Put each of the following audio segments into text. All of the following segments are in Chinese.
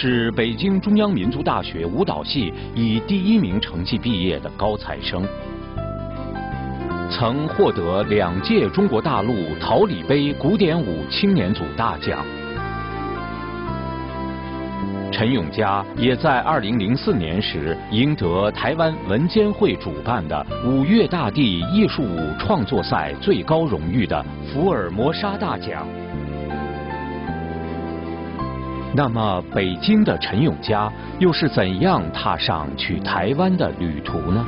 是北京中央民族大学舞蹈系以第一名成绩毕业的高材生，曾获得两届中国大陆桃李杯古典舞青年组大奖。陈永嘉也在2004年时赢得台湾文监会主办的五岳大地艺术舞创作赛最高荣誉的福尔摩沙大奖。那么，北京的陈永嘉又是怎样踏上去台湾的旅途呢？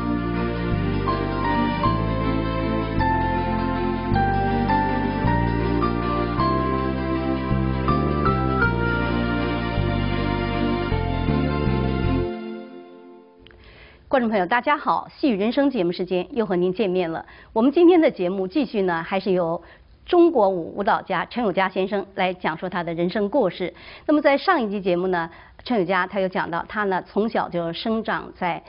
观众朋友，大家好！戏语人生节目时间又和您见面了。我们今天的节目继续呢，还是由中国舞舞蹈家陈友嘉先生来讲述他的人生故事。那么在上一集节目呢，陈友嘉他又讲到，他呢从小就生长在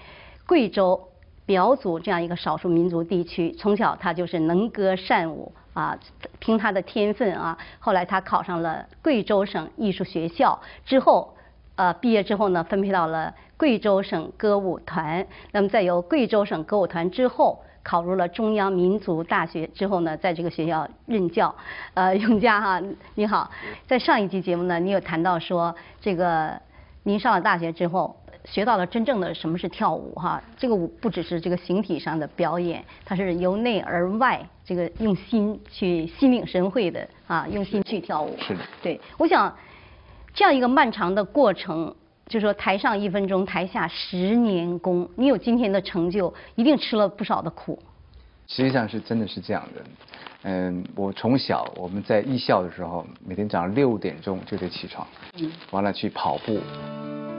贵州苗族这样一个少数民族地区，从小他就是能歌善舞啊，凭他的天分啊，后来他考上了贵州省艺术学校，之后呃毕业之后呢，分配到了。贵州省歌舞团，那么在由贵州省歌舞团之后，考入了中央民族大学之后呢，在这个学校任教。呃，永嘉哈，你好，在上一集节目呢，你有谈到说，这个您上了大学之后，学到了真正的什么是跳舞哈，这个舞不只是这个形体上的表演，它是由内而外，这个用心去心领神会的啊，用心去跳舞。是的。对，我想这样一个漫长的过程。就说台上一分钟，台下十年功。你有今天的成就，一定吃了不少的苦。实际上是真的是这样的。嗯，我从小我们在艺校的时候，每天早上六点钟就得起床，嗯，完了去跑步，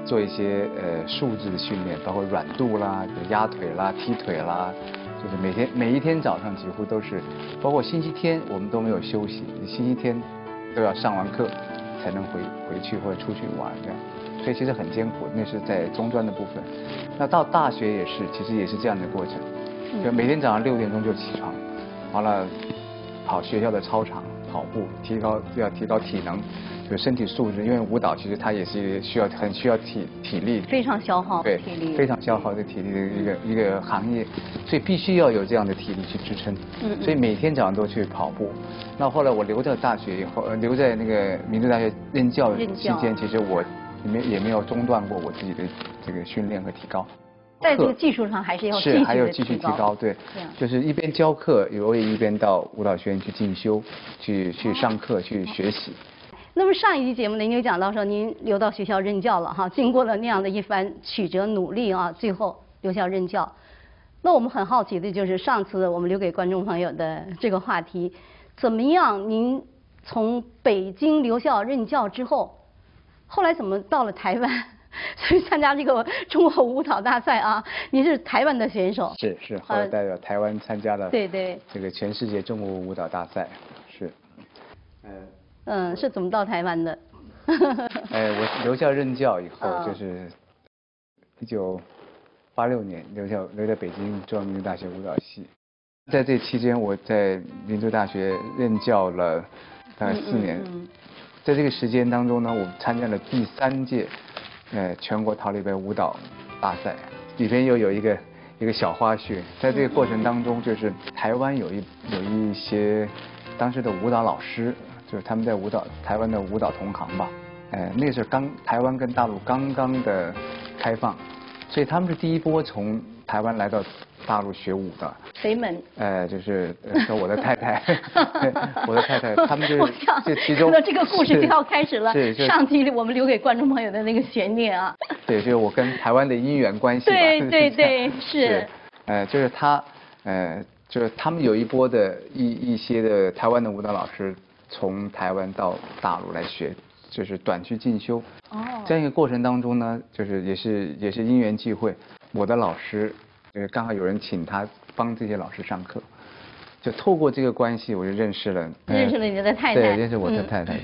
做一些呃素质的训练，包括软度啦、压腿啦、踢腿啦，就是每天每一天早上几乎都是，包括星期天我们都没有休息，星期天都要上完课才能回回去或者出去玩这样。所以其实很艰苦，那是在中专的部分。那到大学也是，其实也是这样的过程，就每天早上六点钟就起床，完了跑学校的操场跑步，提高要提高体能，就身体素质。因为舞蹈其实它也是需要很需要体体力，非常消耗体力，非常消耗的体力的一个一个行业，所以必须要有这样的体力去支撑。嗯。所以每天早上都去跑步。那后来我留在大学以后，呃，留在那个民族大学任教期间，其实我。没也没有中断过我自己的这个训练和提高，在这个技术上还是要是还要继续提高，对，就是一边教课，我也一边到舞蹈学院去进修，去去上课去学习。那么上一期节目呢，您有讲到说您留到学校任教了哈，经过了那样的一番曲折努力啊，最后留校任教。那我们很好奇的就是上次我们留给观众朋友的这个话题，怎么样？您从北京留校任教之后。后来怎么到了台湾，所以参加这个中国舞蹈大赛啊？你是台湾的选手？是是，后来代表台湾参加了对对这个全世界中国舞蹈大赛，是，嗯嗯，是怎么到台湾的？哎，我留校任教以后，就是一九八六年留校留在北京中央民族大学舞蹈系，在这期间我在民族大学任教了大概四年。在这个时间当中呢，我参加了第三届，呃，全国桃李杯舞蹈大赛，里边又有一个一个小花絮，在这个过程当中，就是台湾有一有一些当时的舞蹈老师，就是他们在舞蹈台湾的舞蹈同行吧，呃，那是刚台湾跟大陆刚刚的开放，所以他们是第一波从台湾来到。大陆学舞的谁们？呃，就是说我的太太，我的太太，他们就是 这其中，那这个故事就要开始了。上集我们留给观众朋友的那个悬念啊。对，就是我跟台湾的姻缘关系。对对对，是。呃，就是他，呃，就是他们有一波的一一些的台湾的舞蹈老师从台湾到大陆来学，就是短期进修。哦。这样一个过程当中呢，就是也是也是因缘际会，我的老师。就是刚好有人请他帮这些老师上课，就透过这个关系，我就认识了，认识了你的太太，对，认识我的太太。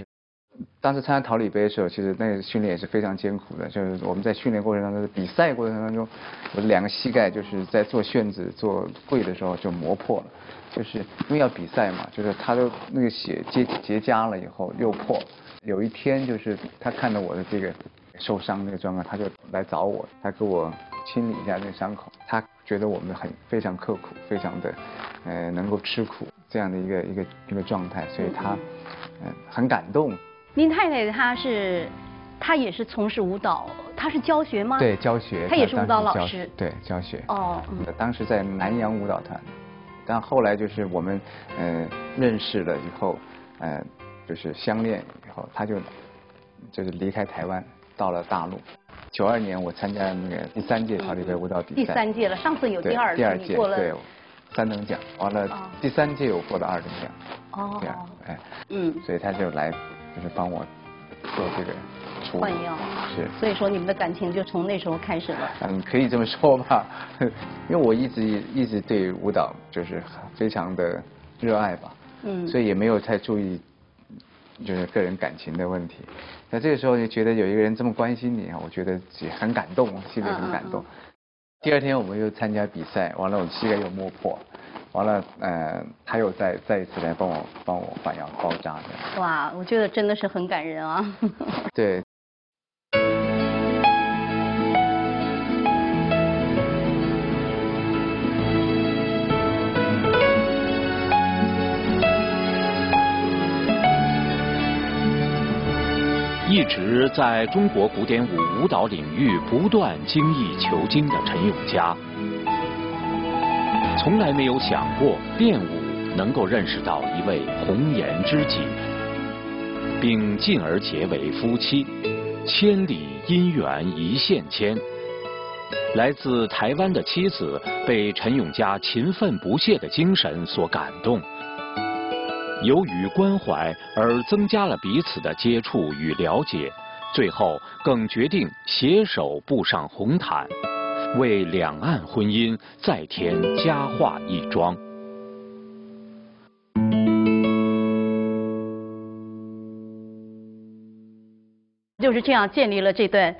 当时参加桃李杯的时候，其实那个训练也是非常艰苦的，就是我们在训练过程当中，比赛过程当中，我的两个膝盖就是在做旋子、做跪的时候就磨破了，就是因为要比赛嘛，就是他的那个血结结痂了以后又破。有一天就是他看到我的这个受伤那个状况，他就来找我，他给我清理一下那个伤口。他觉得我们很非常刻苦，非常的呃能够吃苦这样的一个一个一个状态，所以他嗯很感动。您太太她是，她也是从事舞蹈，她是教学吗？对，教学。她也是舞蹈老师。对，教学。哦。当时在南洋舞蹈团，但后来就是我们嗯认识了以后，呃就是相恋以后，他就就是离开台湾到了大陆。九二年我参加那个第三届陶丽杯舞蹈比赛。第三届了，上次有第二第二届过了。对，三等奖，完了第三届我获得二等奖。哦。这样，哎。嗯。所以他就来。就是帮我做这个换药，是，所以说你们的感情就从那时候开始了。嗯，可以这么说吧，因为我一直一直对舞蹈就是非常的热爱吧，嗯，所以也没有太注意就是个人感情的问题。那这个时候就觉得有一个人这么关心你啊，我觉得也很感动，心里很感动。第二天我们又参加比赛，完了我膝盖又磨破。完了，呃，他又再再一次来帮我帮我换药包扎的。哇，我觉得真的是很感人啊。对。一直在中国古典舞舞蹈领域不断精益求精的陈永佳。从来没有想过练武能够认识到一位红颜知己，并进而结为夫妻。千里姻缘一线牵，来自台湾的妻子被陈永佳勤奋不懈的精神所感动，由于关怀而增加了彼此的接触与了解，最后更决定携手步上红毯。为两岸婚姻再添佳话一桩，就是这样建立了这段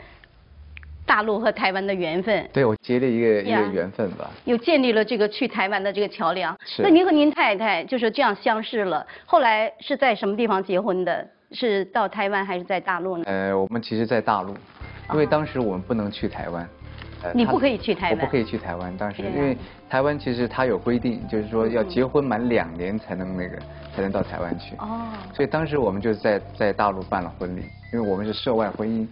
大陆和台湾的缘分。对，我结了一个一个缘分吧。又建立了这个去台湾的这个桥梁。是。那您和您太太就是这样相识了，后来是在什么地方结婚的？是到台湾还是在大陆呢？呃，我们其实，在大陆，因为当时我们不能去台湾。你不可以去台湾。我不可以去台湾，当时因为台湾其实它有规定，就是说要结婚满两年才能那个才能到台湾去。哦。所以当时我们就在在大陆办了婚礼，因为我们是涉外婚姻，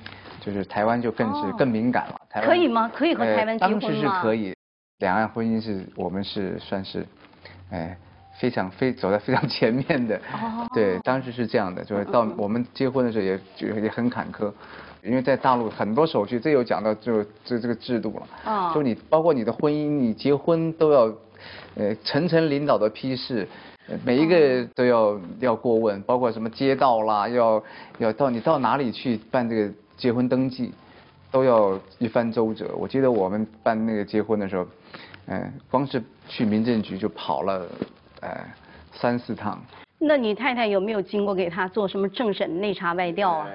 就是台湾就更是更敏感了。台湾可以吗？可以和台湾结婚吗？当时是可以，两岸婚姻是我们是算是，哎，非常非走在非常前面的。哦。对，当时是这样的，就是到我们结婚的时候也就也很坎坷。因为在大陆很多手续，这有讲到就这这个制度了。啊。就你包括你的婚姻，你结婚都要，呃，层层领导的批示，每一个都要要过问，包括什么街道啦，要要到你到哪里去办这个结婚登记，都要一番周折。我记得我们办那个结婚的时候，嗯，光是去民政局就跑了，呃，三四趟。那你太太有没有经过给他做什么政审内查外调啊？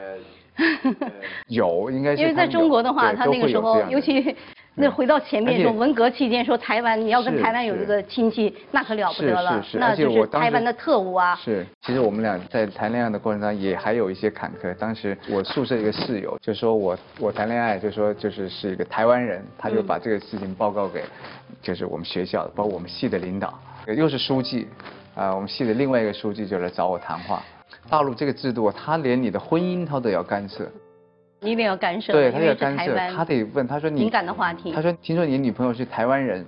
有，应该是因为在中国的话，他那个时候，尤其那回到前面说文革期间说台湾，你要跟台湾有一个亲戚，那可了不得了，那就是台湾的特务啊。是，其实我们俩在谈恋爱的过程当中也还有一些坎坷。当时我宿舍一个室友就说我我谈恋爱就说就是是一个台湾人，他就把这个事情报告给就是我们学校包括我们系的领导，又是书记，啊，我们系的另外一个书记就来找我谈话。大陆这个制度，他连你的婚姻他都要干涉，一定要干涉，对他要干涉，他得问，他说你敏感的话题，他说听说你女朋友是台湾人，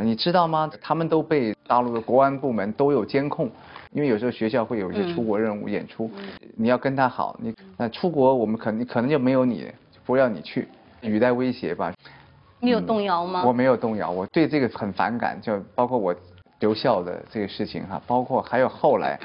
你知道吗？他们都被大陆的国安部门都有监控，因为有时候学校会有一些出国任务演出，你要跟他好，你那出国我们可能可能就没有你，不要你去，语带威胁吧。你有动摇吗？我没有动摇，我对这个很反感，就包括我留校的这个事情哈，包括还有后来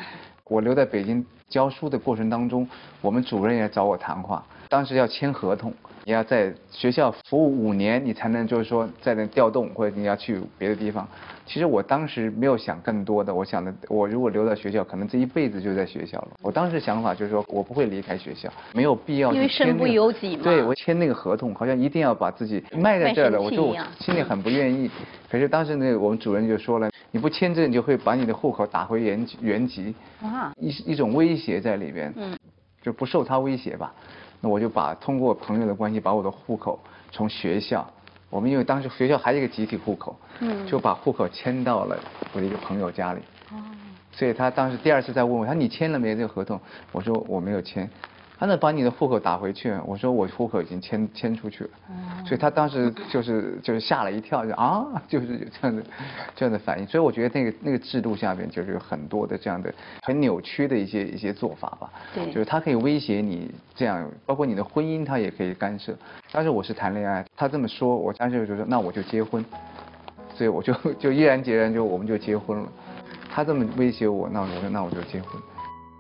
我留在北京。教书的过程当中，我们主任也找我谈话。当时要签合同，你要在学校服务五年，你才能就是说在那调动，或者你要去别的地方。其实我当时没有想更多的，我想的，我如果留在学校，可能这一辈子就在学校了。我当时想法就是说我不会离开学校，没有必要。因为身不由己嘛。对，我签那个合同，好像一定要把自己卖在这儿了，我就心里很不愿意。可是当时那个我们主任就说了，你不签字，你就会把你的户口打回原原籍。啊。一一种威胁在里边。嗯。就不受他威胁吧。那我就把通过朋友的关系把我的户口从学校，我们因为当时学校还有一个集体户口，嗯，就把户口迁到了我的一个朋友家里。哦。所以他当时第二次再问我，他说你签了没这个合同？我说我没有签。他那把你的户口打回去，我说我户口已经迁迁出去了，所以他当时就是就是吓了一跳，就啊，就是这样的这样的反应。所以我觉得那个那个制度下边就是有很多的这样的很扭曲的一些一些做法吧。对，就是他可以威胁你这样，包括你的婚姻他也可以干涉。当时我是谈恋爱，他这么说，我当时就说那我就结婚，所以我就就毅然决然就我们就结婚了。他这么威胁我，那我说那我就结婚。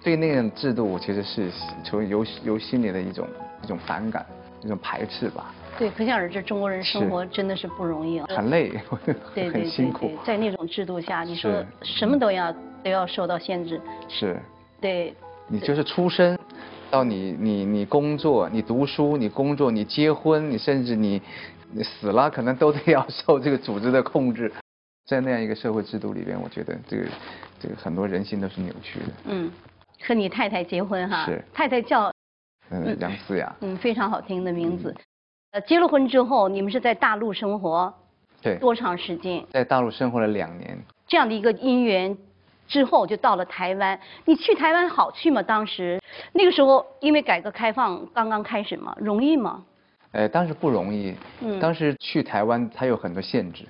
对那种制度，我其实是从由由心里的一种一种反感，一种排斥吧。对，可想而知，中国人生活真的是不容易啊，很累，对很辛苦。在那种制度下，你说什么都要都要受到限制。是。对。你就是出生，到你你你工作，你读书，你工作，你结婚，你甚至你你死了，可能都得要受这个组织的控制。在那样一个社会制度里边，我觉得这个这个很多人心都是扭曲的。嗯。和你太太结婚哈，是太太叫嗯梁思雅，嗯非常好听的名字。呃，结了婚之后，你们是在大陆生活，对，多长时间？在大陆生活了两年。这样的一个姻缘之后，就到了台湾。你去台湾好去吗？当时那个时候，因为改革开放刚刚开始嘛，容易吗？呃，当时不容易。嗯。当时去台湾，它有很多限制，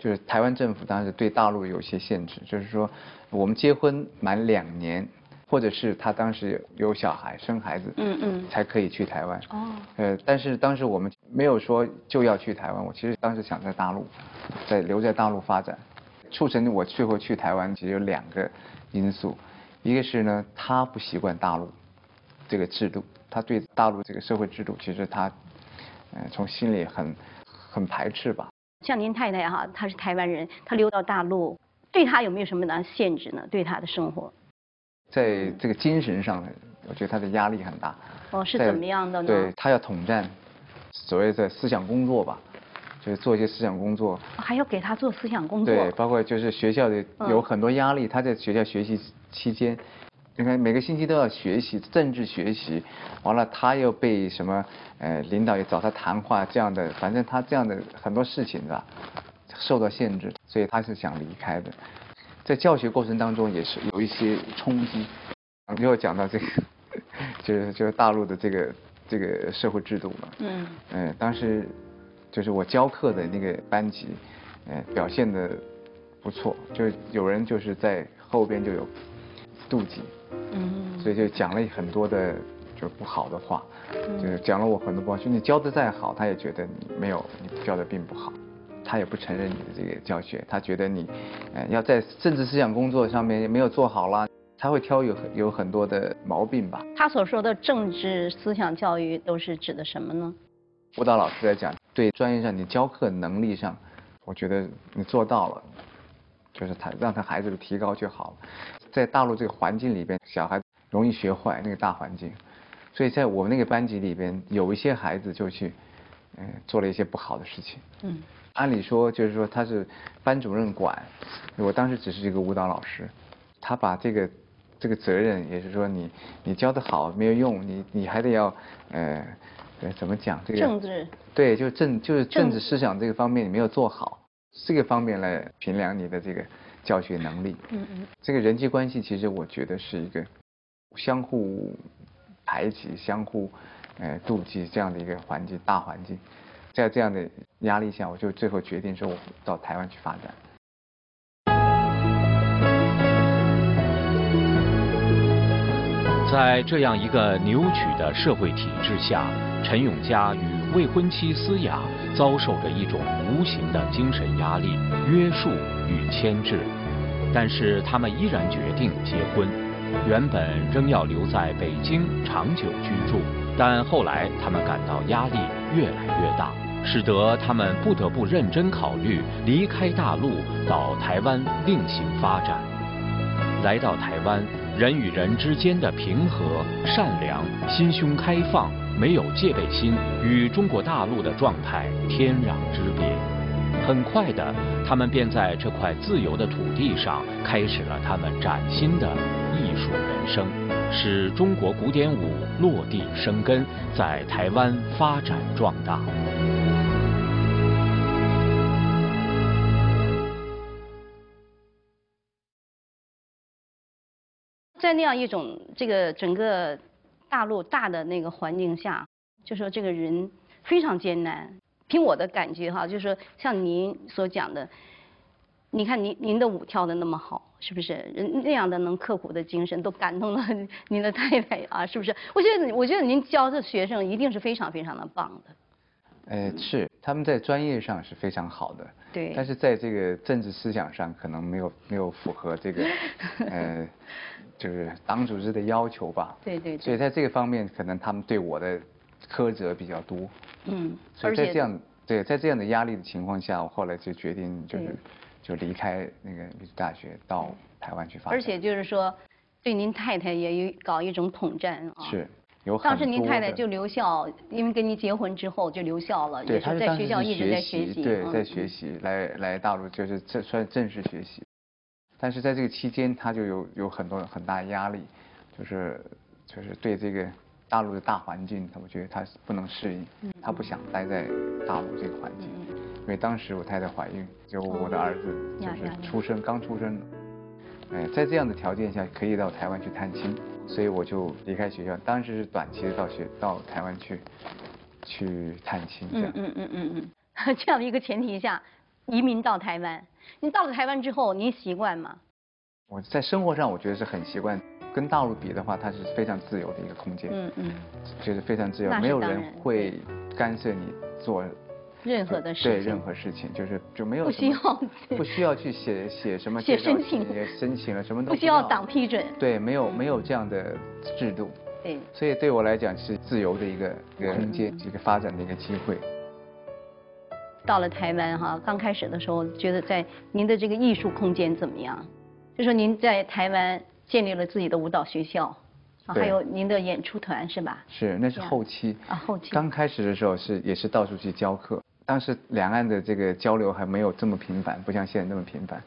就是台湾政府当时对大陆有一些限制，就是说我们结婚满两年。或者是他当时有小孩生孩子，嗯嗯，才可以去台湾。哦，呃，但是当时我们没有说就要去台湾，我其实当时想在大陆，在留在大陆发展。促成我最后去台湾，其实有两个因素，一个是呢，他不习惯大陆这个制度，他对大陆这个社会制度，其实他，呃，从心里很很排斥吧。像您太太哈，她是台湾人，她留到大陆，对她有没有什么的限制呢？对她的生活？在这个精神上，我觉得他的压力很大。哦，是怎么样的呢？对他要统战，所谓的思想工作吧，就是做一些思想工作。还要给他做思想工作。对，包括就是学校的有很多压力，他在学校学习期间，你看每个星期都要学习政治学习，完了他又被什么呃领导也找他谈话这样的，反正他这样的很多事情是吧，受到限制，所以他是想离开的。在教学过程当中也是有一些冲击，又要讲到这个，就是就是大陆的这个这个社会制度嘛。嗯。嗯，当时就是我教课的那个班级，嗯，表现的不错，就有人就是在后边就有妒忌。嗯。所以就讲了很多的就不好的话，就是讲了我很多不好，就你教的再好，他也觉得你没有，你教的并不好。他也不承认你的这个教学，他觉得你，呃，要在政治思想工作上面没有做好了，他会挑有有很多的毛病吧。他所说的政治思想教育都是指的什么呢？舞蹈老师在讲，对专业上你教课能力上，我觉得你做到了，就是他让他孩子的提高就好了。在大陆这个环境里边，小孩容易学坏那个大环境，所以在我们那个班级里边，有一些孩子就去，嗯，做了一些不好的事情。嗯。按理说就是说他是班主任管，我当时只是一个舞蹈老师，他把这个这个责任也是说你你教的好没有用，你你还得要呃怎么讲这个政治对，就是政就是政治思想这个方面你没有做好，这个方面来评量你的这个教学能力。嗯嗯。这个人际关系其实我觉得是一个相互排挤、相互呃妒忌这样的一个环境大环境。在这样的压力下，我就最后决定说，我到台湾去发展。在这样一个扭曲的社会体制下，陈永嘉与未婚妻思雅遭受着一种无形的精神压力、约束与牵制，但是他们依然决定结婚。原本仍要留在北京长久居住，但后来他们感到压力越来越大。使得他们不得不认真考虑离开大陆，到台湾另行发展。来到台湾，人与人之间的平和、善良、心胸开放，没有戒备心，与中国大陆的状态天壤之别。很快的，他们便在这块自由的土地上开始了他们崭新的艺术人生，使中国古典舞落地生根，在台湾发展壮大。在那样一种这个整个大陆大的那个环境下，就说这个人非常艰难。凭我的感觉哈，就是说像您所讲的，你看您您的舞跳的那么好，是不是？人那样的能刻苦的精神都感动了您的太太啊，是不是？我觉得我觉得您教的学生一定是非常非常的棒的。呃，是他们在专业上是非常好的，对。但是在这个政治思想上，可能没有没有符合这个 呃。就是党组织的要求吧，对对。所以在这个方面，可能他们对我的苛责比较多。嗯。所以在这样对在这样的压力的情况下，我后来就决定就是就离开那个大学，到台湾去发展。而且就是说，对您太太也有搞一种统战啊。是，当时您太太就留校，因为跟您结婚之后就留校了，也是在学校一直在学习。对，在学习，来来大陆就是正算正式学习。但是在这个期间，他就有有很多很大压力，就是就是对这个大陆的大环境，他我觉得他不能适应，他不想待在大陆这个环境，因为当时我太太怀孕，就我的儿子就是出生刚出生，哎，在这样的条件下可以到台湾去探亲，所以我就离开学校，当时是短期的到学到台湾去去探亲，这样，嗯嗯嗯嗯嗯，这样的一个前提下。移民到台湾，你到了台湾之后，你习惯吗？我在生活上我觉得是很习惯，跟大陆比的话，它是非常自由的一个空间。嗯嗯，就是非常自由，没有人会干涉你做任何的事情。对任何事情，就是就没有不需要不需要去写写什么写申请申请了什么都不需要党批准。对，没有没有这样的制度。对，所以对我来讲是自由的一个一个空间，一个发展的一个机会。到了台湾哈，刚开始的时候觉得在您的这个艺术空间怎么样？就说您在台湾建立了自己的舞蹈学校，还有您的演出团是吧？是，那是后期。啊，后期。刚开始的时候是也是到处去教课，当时两岸的这个交流还没有这么频繁，不像现在那么频繁。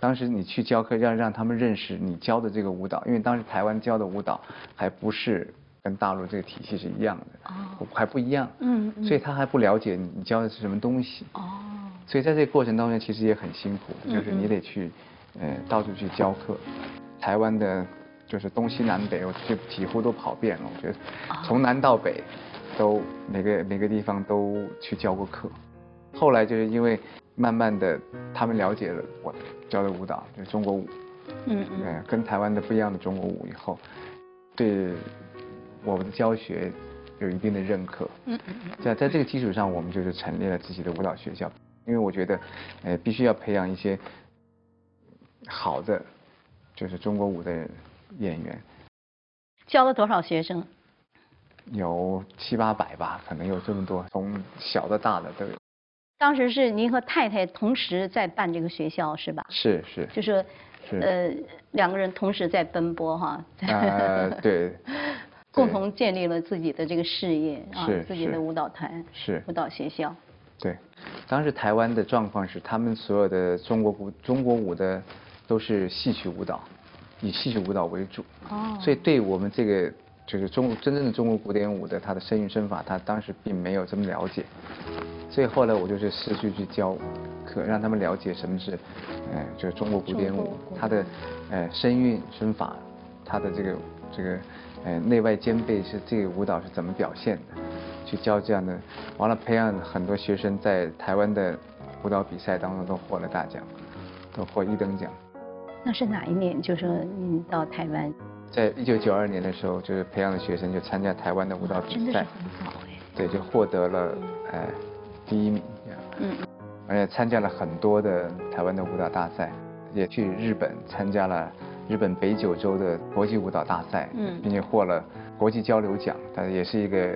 当时你去教课，要让他们认识你教的这个舞蹈，因为当时台湾教的舞蹈还不是。跟大陆这个体系是一样的，哦，还不一样，嗯，所以他还不了解你教的是什么东西，哦，所以在这个过程当中其实也很辛苦，就是你得去，呃，到处去教课，台湾的，就是东西南北，我就几乎都跑遍了，我觉得，从南到北，都每个每个地方都去教过课，后来就是因为慢慢的他们了解了我教的舞蹈，就是中国舞，嗯嗯，跟台湾的不一样的中国舞以后，对。我们的教学有一定的认可，嗯嗯嗯，在在这个基础上，我们就是成立了自己的舞蹈学校，因为我觉得，呃，必须要培养一些好的，就是中国舞的演员。教了多少学生？有七八百吧，可能有这么多，从小的大的都有。当时是您和太太同时在办这个学校是吧？是是。就是，呃，两个人同时在奔波哈。呃，对。共同建立了自己的这个事业啊，自己的舞蹈团，是舞蹈学校。对，当时台湾的状况是，他们所有的中国舞中国舞的都是戏曲舞蹈，以戏曲舞蹈为主。哦。所以对我们这个就是中真正的中国古典舞的它的声韵身法，他当时并没有这么了解。所以后来我就是持续去教课，让他们了解什么是，呃，就是中国古典舞，它的呃声韵身法，它的这个这个。呃，内外兼备是这个舞蹈是怎么表现的？去教这样的，完了培养很多学生在台湾的舞蹈比赛当中都获了大奖，都获一等奖。那是哪一年？就说你到台湾？在一九九二年的时候，就是培养的学生就参加台湾的舞蹈比赛。对，就获得了呃第一名。嗯。而且参加了很多的台湾的舞蹈大赛，也去日本参加了。日本北九州的国际舞蹈大赛，嗯，并且获了国际交流奖，但也是一个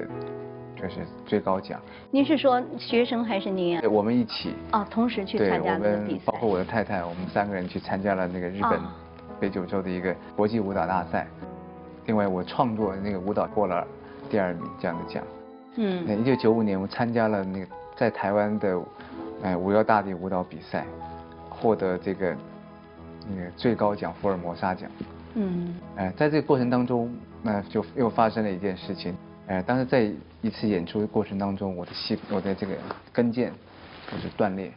就是最高奖。您是说学生还是您？对，我们一起。哦，同时去参加比赛。包括我的太太，我们三个人去参加了那个日本北九州的一个国际舞蹈大赛。另外，我创作的那个舞蹈获了第二名这样的奖。嗯。那一九九五年，我参加了那个在台湾的哎五幺大地舞蹈比赛，获得这个那个最高奖福尔摩沙奖。嗯。哎，在这个过程当中，那就又发生了一件事情。哎，当时在一次演出的过程当中，我的膝，我的这个跟腱就是断裂，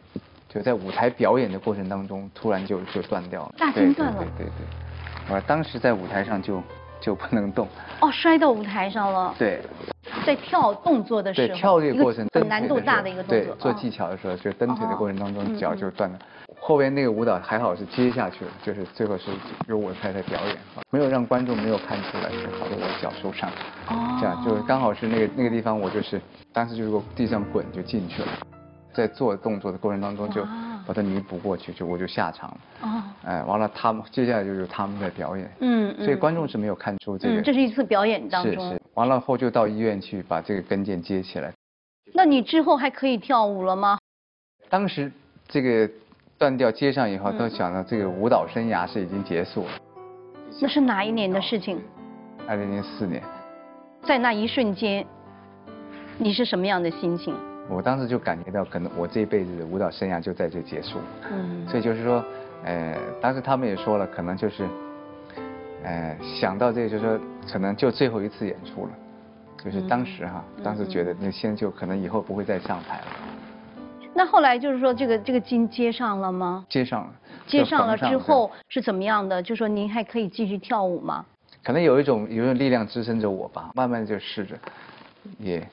就在舞台表演的过程当中，突然就就断掉了。大筋断了。对对对。我当时在舞台上就就不能动。哦，摔到舞台上了。对。在跳动作的时候。对，跳这个过程很难度大的一个动作。对，做技巧的时候，就蹬腿的过程当中，脚就断了。后边那个舞蹈还好是接下去了，就是最后是由我太太表演，没有让观众没有看出来是好的我脚受伤，这样就刚好是那个那个地方我就是当时就是地上滚就进去了，在做动作的过程当中就把它弥补过去，就我就下场了。哦，哎，完了他们接下来就是他们的表演，嗯所以观众是没有看出这个。这是一次表演当中。是是，完了后就到医院去把这个跟腱接起来。那你之后还可以跳舞了吗？当时这个。断掉接上以后，都想到这个舞蹈生涯是已经结束了。那是哪一年的事情？二零零四年。在那一瞬间，你是什么样的心情？我当时就感觉到，可能我这一辈子的舞蹈生涯就在这结束。嗯。所以就是说，呃，当时他们也说了，可能就是，呃，想到这个，就是说，可能就最后一次演出了，就是当时哈，当时觉得那先就可能以后不会再上台了。那后来就是说，这个这个筋接上了吗？接上了。接上了之后是怎么样的？就说您还可以继续跳舞吗？可能有一种有一种力量支撑着我吧，慢慢就试着，也，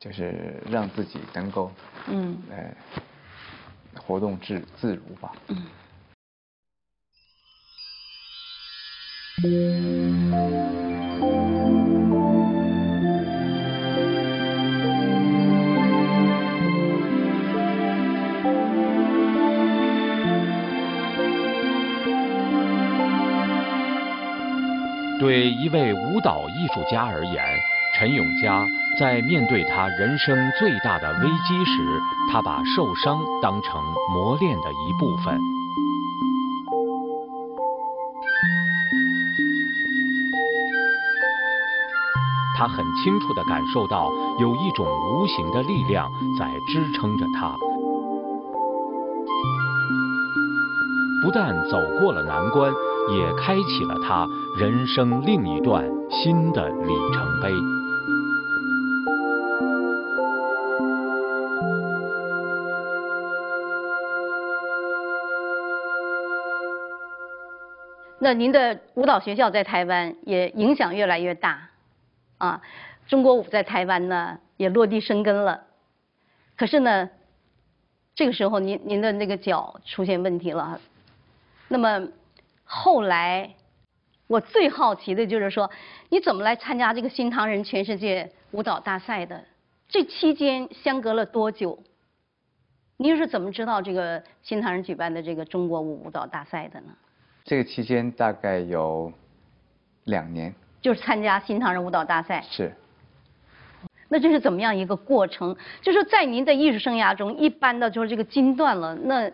就是让自己能够，嗯，呃，活动自自如吧。嗯。对一位舞蹈艺术家而言，陈永佳在面对他人生最大的危机时，他把受伤当成磨练的一部分。他很清楚地感受到，有一种无形的力量在支撑着他。不但走过了难关。也开启了他人生另一段新的里程碑。那您的舞蹈学校在台湾也影响越来越大，啊，中国舞在台湾呢也落地生根了。可是呢，这个时候您您的那个脚出现问题了，那么。后来，我最好奇的就是说，你怎么来参加这个新唐人全世界舞蹈大赛的？这期间相隔了多久？您是怎么知道这个新唐人举办的这个中国舞舞蹈大赛的呢？这个期间大概有两年。就是参加新唐人舞蹈大赛。是。那这是怎么样一个过程？就是在您的艺术生涯中，一般的就是这个筋断了那。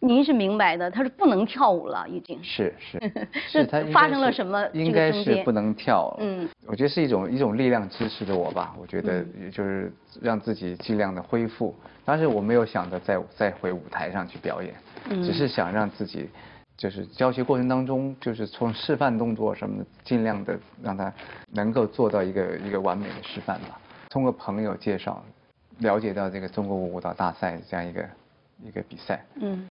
您是明白的，他是不能跳舞了，已经是是 是，他发生了什么？应该是不能跳。嗯，我觉得是一种一种力量支持着我吧。我觉得也就是让自己尽量的恢复。当时我没有想着再再回舞台上去表演，只是想让自己就是教学过程当中，就是从示范动作什么的，尽量的让他能够做到一个一个完美的示范吧。通过朋友介绍，了解到这个中国舞舞蹈大赛这样一个一个比赛。嗯。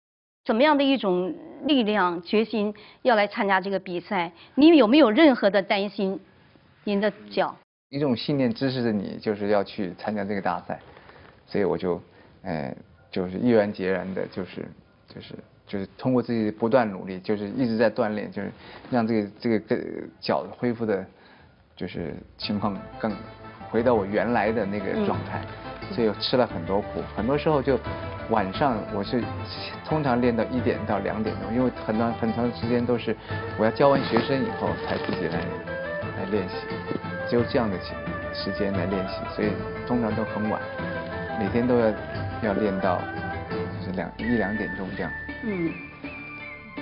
怎么样的一种力量决心要来参加这个比赛？你有没有任何的担心？您的脚？一种信念支持着你，就是要去参加这个大赛，所以我就，呃，就是毅然决然的，就是就是就是通过自己不断努力，就是一直在锻炼，就是让这个这个个脚恢复的，就是情况更回到我原来的那个状态。所以吃了很多苦，很多时候就晚上我是通常练到一点到两点钟，因为很长很长时间都是我要教完学生以后才自己来来练习，只有这样的时时间来练习，所以通常都很晚，每天都要要练到就是两一两点钟这样。嗯。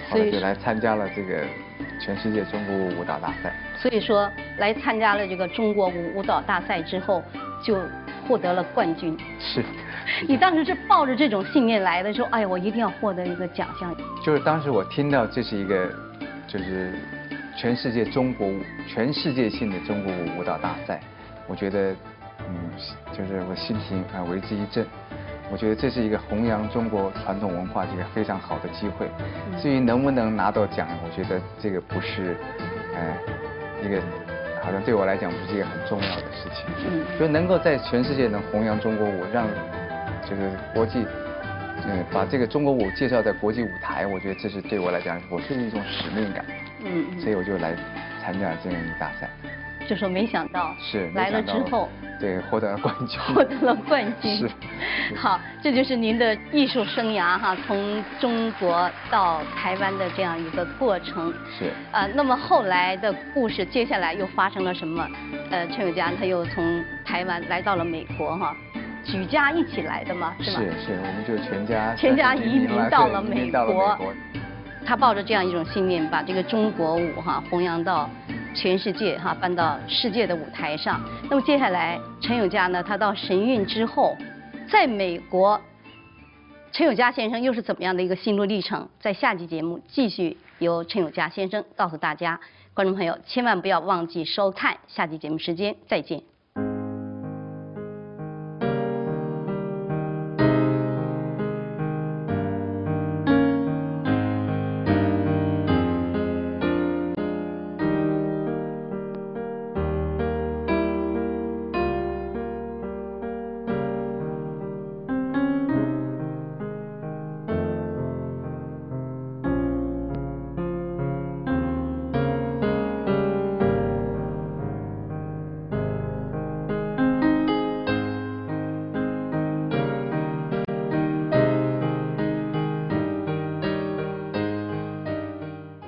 所以就来参加了这个全世界中国舞舞蹈大赛。所以说来参加了这个中国舞舞蹈大赛之后就。获得了冠军，是，你当时是抱着这种信念来的，说哎呀，我一定要获得一个奖项。就是当时我听到这是一个，就是全世界中国舞，全世界性的中国舞舞蹈大赛，我觉得，嗯，就是我心情啊为之一振。我觉得这是一个弘扬中国传统文化一个非常好的机会。至于能不能拿到奖，我觉得这个不是，哎，一个好像对我来讲不是一个很重要的事情。嗯。就能够在全世界能弘扬中国舞，让就是国际，嗯，把这个中国舞介绍在国际舞台，我觉得这是对我来讲，我是一种使命感。嗯。所以我就来参加这样一个大赛。就说没想到是来了之后。对，获得了冠军。获得了冠军。是。好，这就是您的艺术生涯哈，从中国到台湾的这样一个过程。是。呃，那么后来的故事，接下来又发生了什么？呃，陈友佳他又从台湾来到了美国哈，举家一起来的嘛，是吗？是是，我们就全家。全家移民到了美国。他抱着这样一种信念，把这个中国舞哈弘扬到。全世界哈搬到世界的舞台上，那么接下来陈友佳呢？他到神韵之后，在美国，陈友佳先生又是怎么样的一个心路历程？在下集节目继续由陈友佳先生告诉大家，观众朋友千万不要忘记收看下集节目时间，再见。